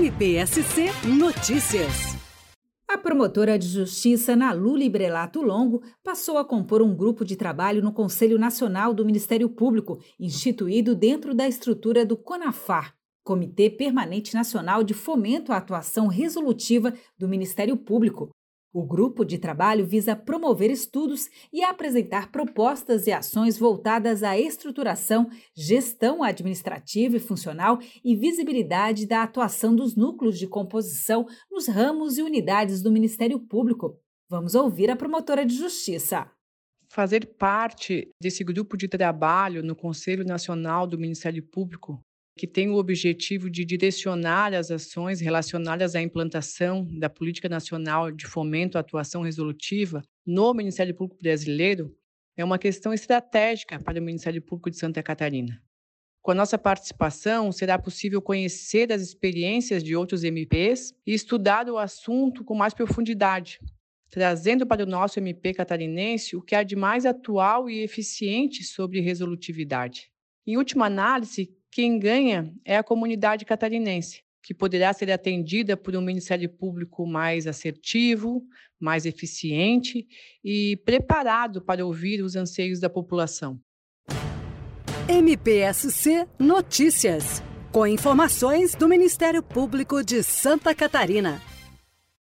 MPSC Notícias. A promotora de justiça Nalu Librelato Longo passou a compor um grupo de trabalho no Conselho Nacional do Ministério Público, instituído dentro da estrutura do CONAFAR, Comitê Permanente Nacional de Fomento à Atuação Resolutiva do Ministério Público, o grupo de trabalho visa promover estudos e apresentar propostas e ações voltadas à estruturação, gestão administrativa e funcional e visibilidade da atuação dos núcleos de composição nos ramos e unidades do Ministério Público. Vamos ouvir a promotora de justiça. Fazer parte desse grupo de trabalho no Conselho Nacional do Ministério Público que tem o objetivo de direcionar as ações relacionadas à implantação da Política Nacional de Fomento à Atuação Resolutiva no Ministério Público Brasileiro, é uma questão estratégica para o Ministério Público de Santa Catarina. Com a nossa participação, será possível conhecer as experiências de outros MPs e estudar o assunto com mais profundidade, trazendo para o nosso MP catarinense o que há de mais atual e eficiente sobre resolutividade. Em última análise, quem ganha é a comunidade catarinense, que poderá ser atendida por um Ministério Público mais assertivo, mais eficiente e preparado para ouvir os anseios da população. MPSC Notícias, com informações do Ministério Público de Santa Catarina.